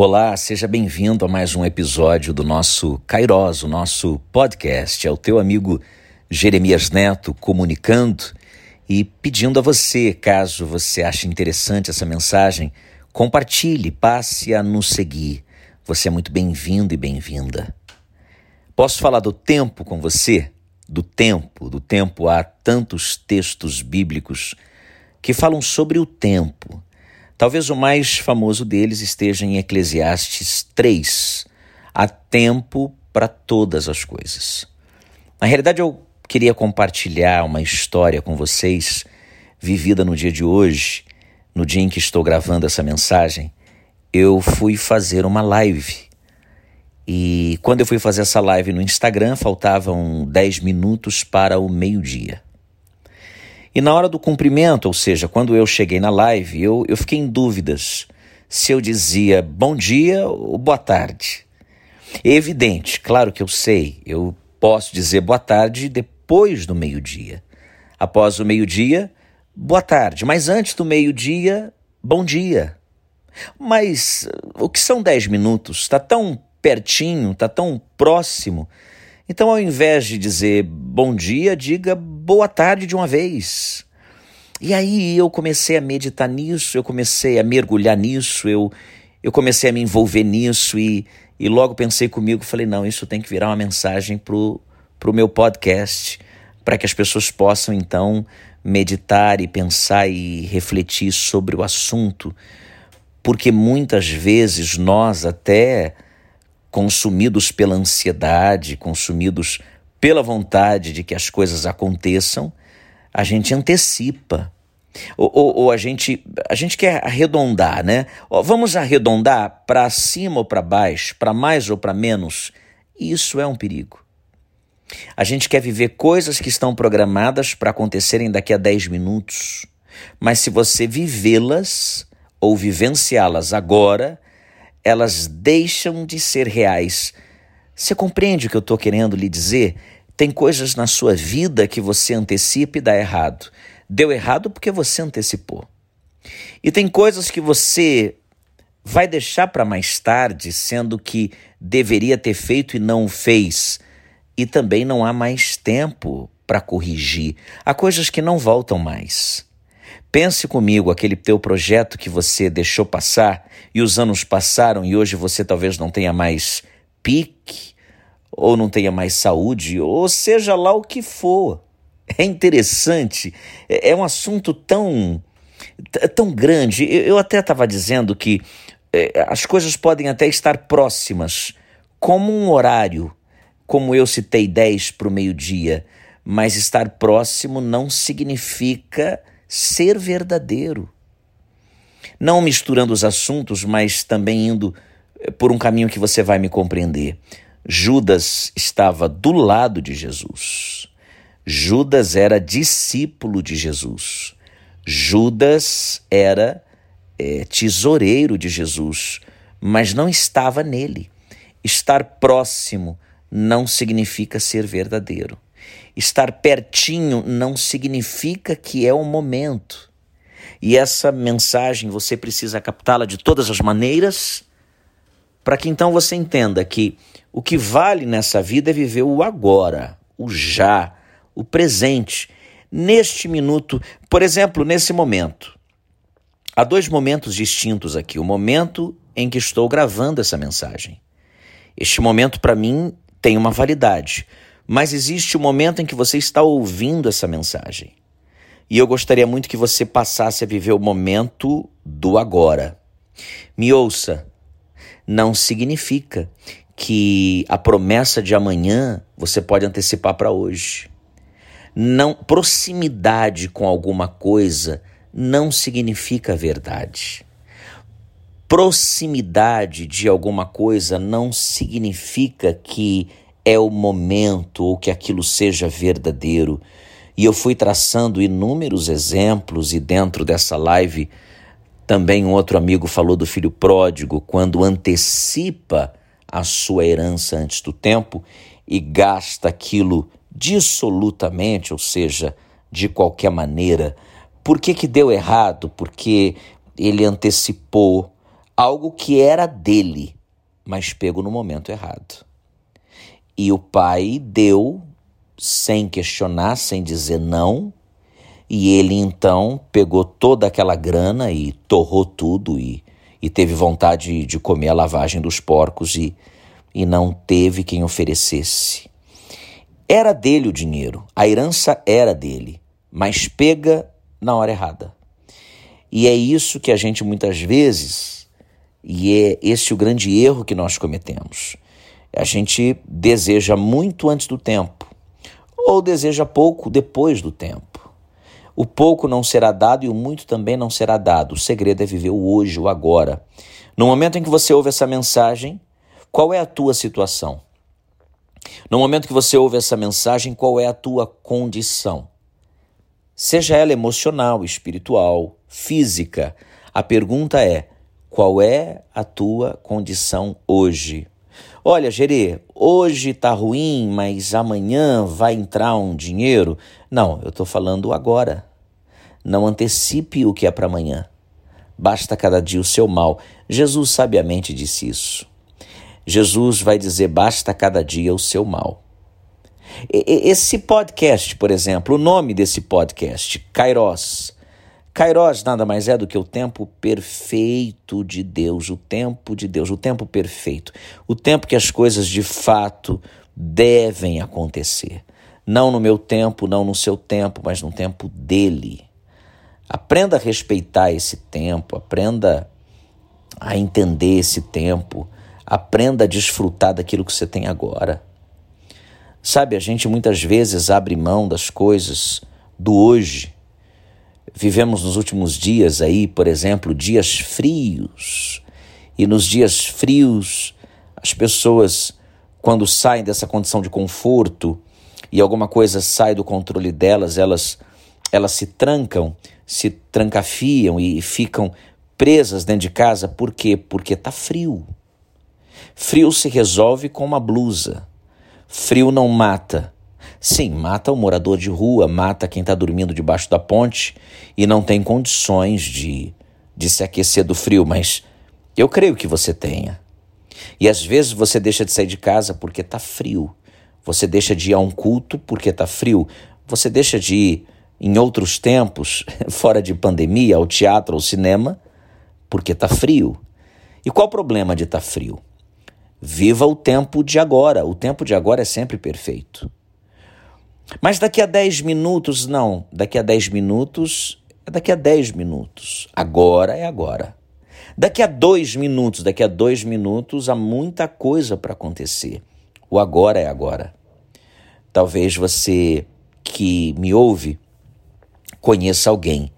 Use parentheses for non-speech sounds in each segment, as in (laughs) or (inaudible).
Olá, seja bem-vindo a mais um episódio do nosso Kairos, o nosso podcast. É o teu amigo Jeremias Neto comunicando e pedindo a você, caso você ache interessante essa mensagem, compartilhe, passe a nos seguir. Você é muito bem-vindo e bem-vinda. Posso falar do tempo com você? Do tempo, do tempo há tantos textos bíblicos que falam sobre o tempo. Talvez o mais famoso deles esteja em Eclesiastes 3. Há tempo para todas as coisas. Na realidade, eu queria compartilhar uma história com vocês, vivida no dia de hoje, no dia em que estou gravando essa mensagem. Eu fui fazer uma live. E quando eu fui fazer essa live no Instagram, faltavam 10 minutos para o meio-dia. E na hora do cumprimento, ou seja, quando eu cheguei na live, eu, eu fiquei em dúvidas se eu dizia bom dia ou boa tarde. É evidente, claro que eu sei, eu posso dizer boa tarde depois do meio-dia. Após o meio-dia, boa tarde. Mas antes do meio-dia, bom dia. Mas o que são dez minutos? Está tão pertinho, está tão próximo então, ao invés de dizer bom dia, diga boa tarde de uma vez. E aí eu comecei a meditar nisso, eu comecei a mergulhar nisso, eu, eu comecei a me envolver nisso e, e logo pensei comigo, falei, não, isso tem que virar uma mensagem para o meu podcast, para que as pessoas possam então meditar e pensar e refletir sobre o assunto, porque muitas vezes nós até consumidos pela ansiedade, consumidos pela vontade de que as coisas aconteçam, a gente antecipa. Ou, ou, ou a, gente, a gente quer arredondar, né? vamos arredondar para cima ou para baixo, para mais ou para menos. Isso é um perigo. A gente quer viver coisas que estão programadas para acontecerem daqui a 10 minutos. Mas se você vivê-las ou vivenciá-las agora, elas deixam de ser reais. Você compreende o que eu estou querendo lhe dizer? Tem coisas na sua vida que você antecipa e dá errado. Deu errado porque você antecipou. E tem coisas que você vai deixar para mais tarde, sendo que deveria ter feito e não fez. E também não há mais tempo para corrigir. Há coisas que não voltam mais. Pense comigo aquele teu projeto que você deixou passar e os anos passaram e hoje você talvez não tenha mais pique, ou não tenha mais saúde, ou seja lá o que for. É interessante, é, é um assunto tão, tão grande. Eu até estava dizendo que é, as coisas podem até estar próximas, como um horário, como eu citei 10 para o meio-dia, mas estar próximo não significa ser verdadeiro. Não misturando os assuntos, mas também indo por um caminho que você vai me compreender. Judas estava do lado de Jesus. Judas era discípulo de Jesus. Judas era é, tesoureiro de Jesus, mas não estava nele. Estar próximo não significa ser verdadeiro. Estar pertinho não significa que é o momento. E essa mensagem você precisa captá-la de todas as maneiras, para que então você entenda que o que vale nessa vida é viver o agora, o já, o presente, neste minuto, por exemplo, nesse momento. Há dois momentos distintos aqui. O momento em que estou gravando essa mensagem. Este momento, para mim, tem uma validade. Mas existe o momento em que você está ouvindo essa mensagem. E eu gostaria muito que você passasse a viver o momento do agora. Me ouça, não significa que a promessa de amanhã você pode antecipar para hoje. Não proximidade com alguma coisa não significa verdade. Proximidade de alguma coisa não significa que é o momento ou que aquilo seja verdadeiro. E eu fui traçando inúmeros exemplos, e dentro dessa live também um outro amigo falou do filho pródigo, quando antecipa a sua herança antes do tempo e gasta aquilo dissolutamente, ou seja, de qualquer maneira. Por que, que deu errado? Porque ele antecipou algo que era dele, mas pego no momento errado. E o pai deu sem questionar, sem dizer não, e ele então pegou toda aquela grana e torrou tudo e, e teve vontade de comer a lavagem dos porcos e, e não teve quem oferecesse. Era dele o dinheiro, a herança era dele, mas pega na hora errada. E é isso que a gente muitas vezes, e é esse o grande erro que nós cometemos. A gente deseja muito antes do tempo, ou deseja pouco depois do tempo. O pouco não será dado e o muito também não será dado. O segredo é viver o hoje, o agora. No momento em que você ouve essa mensagem, qual é a tua situação? No momento que você ouve essa mensagem, qual é a tua condição? Seja ela emocional, espiritual, física, a pergunta é: qual é a tua condição hoje? Olha, Gerê, hoje tá ruim, mas amanhã vai entrar um dinheiro. Não, eu estou falando agora. Não antecipe o que é para amanhã. Basta cada dia o seu mal. Jesus sabiamente disse isso. Jesus vai dizer: basta cada dia o seu mal. Esse podcast, por exemplo, o nome desse podcast, Kairos, Kairos nada mais é do que o tempo perfeito de Deus, o tempo de Deus, o tempo perfeito, o tempo que as coisas de fato devem acontecer. Não no meu tempo, não no seu tempo, mas no tempo dele. Aprenda a respeitar esse tempo, aprenda a entender esse tempo, aprenda a desfrutar daquilo que você tem agora. Sabe, a gente muitas vezes abre mão das coisas do hoje Vivemos nos últimos dias aí, por exemplo, dias frios. E nos dias frios, as pessoas, quando saem dessa condição de conforto e alguma coisa sai do controle delas, elas, elas se trancam, se trancafiam e ficam presas dentro de casa. Por quê? Porque está frio. Frio se resolve com uma blusa. Frio não mata. Sim, mata o morador de rua, mata quem está dormindo debaixo da ponte e não tem condições de, de se aquecer do frio, mas eu creio que você tenha. E às vezes você deixa de sair de casa porque está frio. Você deixa de ir a um culto porque está frio. Você deixa de ir em outros tempos, (laughs) fora de pandemia, ao teatro, ao cinema, porque está frio. E qual o problema de estar tá frio? Viva o tempo de agora. O tempo de agora é sempre perfeito. Mas daqui a 10 minutos, não. Daqui a 10 minutos é daqui a 10 minutos. Agora é agora. Daqui a dois minutos, daqui a dois minutos há muita coisa para acontecer. O agora é agora. Talvez você que me ouve conheça alguém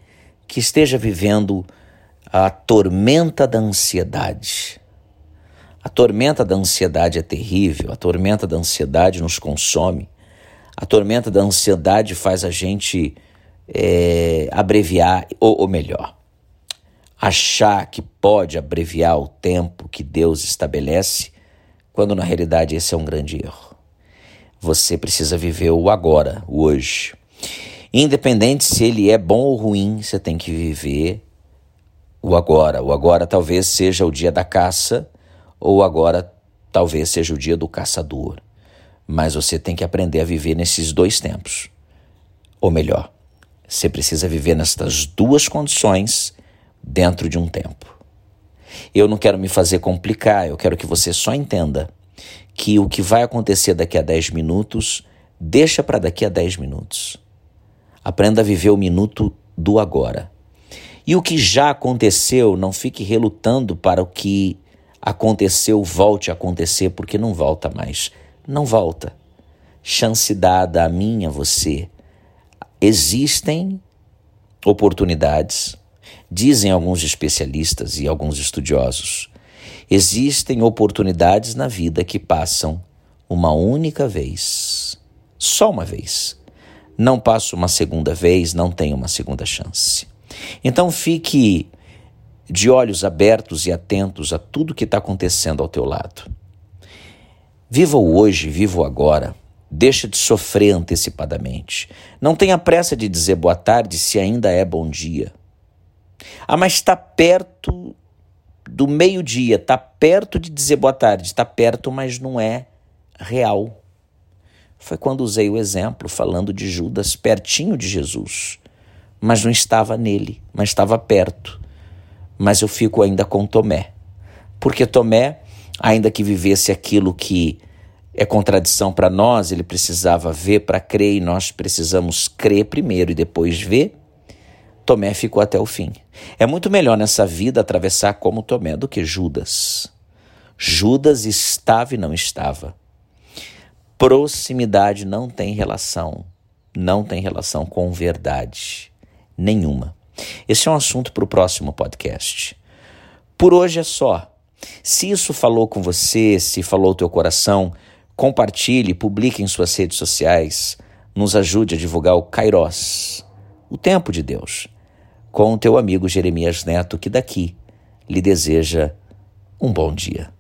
que esteja vivendo a tormenta da ansiedade. A tormenta da ansiedade é terrível, a tormenta da ansiedade nos consome. A tormenta da ansiedade faz a gente é, abreviar, ou, ou melhor, achar que pode abreviar o tempo que Deus estabelece, quando na realidade esse é um grande erro. Você precisa viver o agora, o hoje. Independente se ele é bom ou ruim, você tem que viver o agora. O agora talvez seja o dia da caça, ou agora talvez seja o dia do caçador. Mas você tem que aprender a viver nesses dois tempos. Ou melhor, você precisa viver nestas duas condições dentro de um tempo. Eu não quero me fazer complicar, eu quero que você só entenda que o que vai acontecer daqui a 10 minutos, deixa para daqui a 10 minutos. Aprenda a viver o minuto do agora. E o que já aconteceu, não fique relutando para o que aconteceu volte a acontecer, porque não volta mais não volta. Chance dada a mim, a você. Existem oportunidades, dizem alguns especialistas e alguns estudiosos. Existem oportunidades na vida que passam uma única vez, só uma vez. Não passa uma segunda vez, não tem uma segunda chance. Então fique de olhos abertos e atentos a tudo que está acontecendo ao teu lado. Viva o hoje, viva o agora. Deixa de sofrer antecipadamente. Não tenha pressa de dizer boa tarde se ainda é bom dia. Ah, mas está perto do meio-dia, está perto de dizer boa tarde, está perto, mas não é real. Foi quando usei o exemplo falando de Judas pertinho de Jesus, mas não estava nele, mas estava perto. Mas eu fico ainda com Tomé, porque Tomé, ainda que vivesse aquilo que é contradição para nós, ele precisava ver para crer e nós precisamos crer primeiro e depois ver. Tomé ficou até o fim. É muito melhor nessa vida atravessar como Tomé do que Judas. Judas estava e não estava. Proximidade não tem relação, não tem relação com verdade nenhuma. Esse é um assunto para o próximo podcast. Por hoje é só. Se isso falou com você, se falou teu coração, compartilhe, publique em suas redes sociais, nos ajude a divulgar o Kairos, o tempo de Deus com o teu amigo Jeremias Neto, que daqui lhe deseja um bom dia.